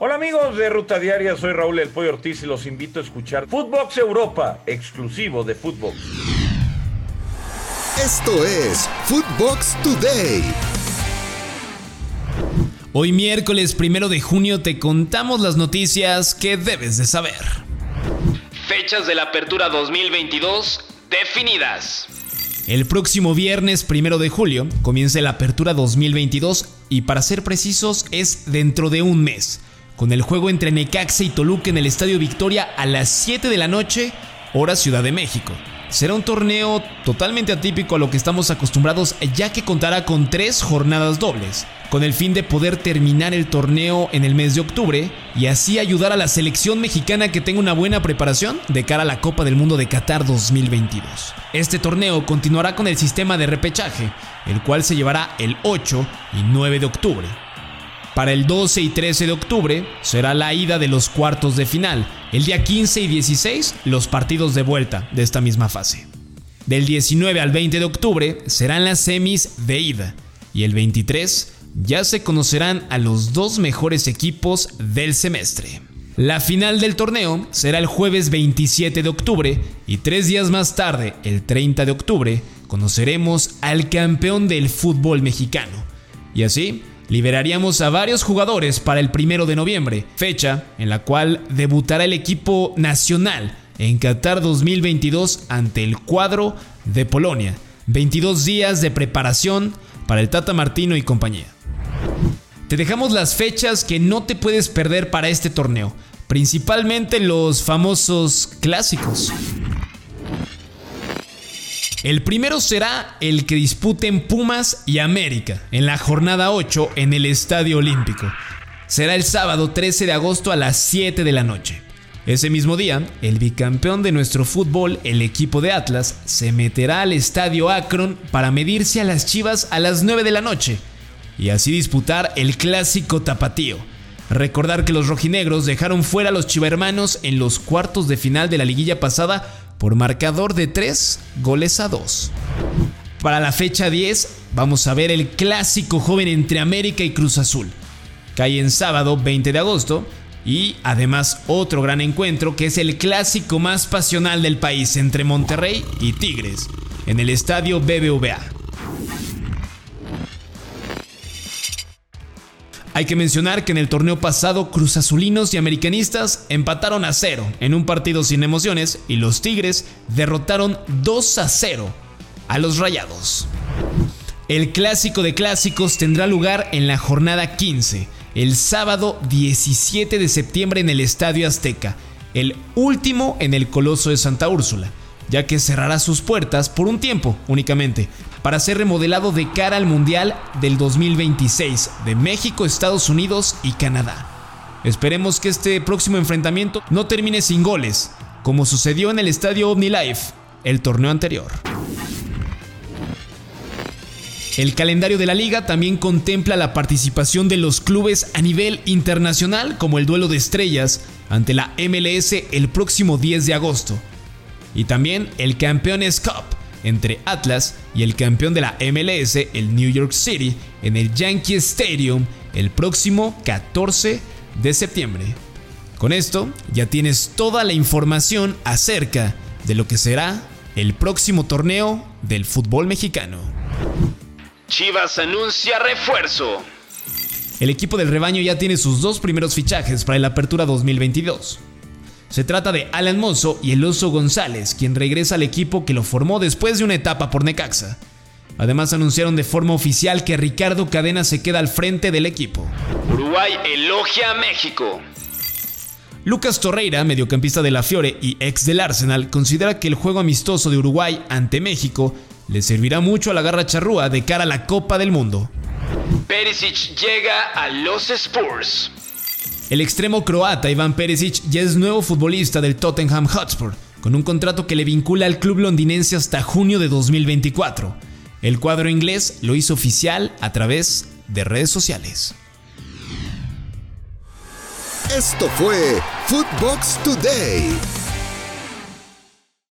Hola amigos de Ruta Diaria, soy Raúl El Pollo Ortiz y los invito a escuchar Footbox Europa, exclusivo de Footbox. Esto es Footbox Today. Hoy miércoles primero de junio te contamos las noticias que debes de saber. Fechas de la apertura 2022 definidas. El próximo viernes primero de julio comienza la apertura 2022 y para ser precisos es dentro de un mes, con el juego entre Necaxa y Toluca en el Estadio Victoria a las 7 de la noche, hora Ciudad de México. Será un torneo totalmente atípico a lo que estamos acostumbrados ya que contará con tres jornadas dobles, con el fin de poder terminar el torneo en el mes de octubre y así ayudar a la selección mexicana que tenga una buena preparación de cara a la Copa del Mundo de Qatar 2022. Este torneo continuará con el sistema de repechaje, el cual se llevará el 8 y 9 de octubre. Para el 12 y 13 de octubre será la ida de los cuartos de final. El día 15 y 16 los partidos de vuelta de esta misma fase. Del 19 al 20 de octubre serán las semis de ida. Y el 23 ya se conocerán a los dos mejores equipos del semestre. La final del torneo será el jueves 27 de octubre y tres días más tarde, el 30 de octubre, conoceremos al campeón del fútbol mexicano. Y así, liberaríamos a varios jugadores para el primero de noviembre, fecha en la cual debutará el equipo nacional en Qatar 2022 ante el cuadro de Polonia. 22 días de preparación para el Tata Martino y compañía. Te dejamos las fechas que no te puedes perder para este torneo, principalmente los famosos clásicos. El primero será el que disputen Pumas y América en la jornada 8 en el Estadio Olímpico. Será el sábado 13 de agosto a las 7 de la noche. Ese mismo día, el bicampeón de nuestro fútbol, el equipo de Atlas, se meterá al Estadio Akron para medirse a las Chivas a las 9 de la noche y así disputar el clásico tapatío. Recordar que los rojinegros dejaron fuera a los chivermanos en los cuartos de final de la liguilla pasada por marcador de 3 goles a 2. Para la fecha 10 vamos a ver el clásico joven entre América y Cruz Azul. Cae en sábado 20 de agosto y además otro gran encuentro que es el clásico más pasional del país entre Monterrey y Tigres en el estadio BBVA. Hay que mencionar que en el torneo pasado Cruz Azulinos y Americanistas empataron a cero en un partido sin emociones y los Tigres derrotaron 2 a 0 a los Rayados. El clásico de clásicos tendrá lugar en la jornada 15, el sábado 17 de septiembre en el Estadio Azteca, el último en el Coloso de Santa Úrsula, ya que cerrará sus puertas por un tiempo únicamente, para ser remodelado de cara al Mundial del 2026 de México, Estados Unidos y Canadá. Esperemos que este próximo enfrentamiento no termine sin goles, como sucedió en el estadio OmniLife, el torneo anterior. El calendario de la liga también contempla la participación de los clubes a nivel internacional, como el duelo de estrellas ante la MLS el próximo 10 de agosto, y también el Campeones Cup, entre Atlas y el campeón de la MLS, el New York City, en el Yankee Stadium el próximo 14 de septiembre. Con esto ya tienes toda la información acerca de lo que será el próximo torneo del fútbol mexicano. Chivas anuncia refuerzo. El equipo del rebaño ya tiene sus dos primeros fichajes para la apertura 2022. Se trata de Alan Mozo y el Oso González, quien regresa al equipo que lo formó después de una etapa por Necaxa. Además anunciaron de forma oficial que Ricardo Cadena se queda al frente del equipo. Uruguay elogia a México. Lucas Torreira, mediocampista de la Fiore y ex del Arsenal, considera que el juego amistoso de Uruguay ante México le servirá mucho a la garra charrúa de cara a la Copa del Mundo. Perisic llega a los Spurs. El extremo croata Iván Perisic ya es nuevo futbolista del Tottenham Hotspur, con un contrato que le vincula al club londinense hasta junio de 2024. El cuadro inglés lo hizo oficial a través de redes sociales. Esto fue Footbox Today.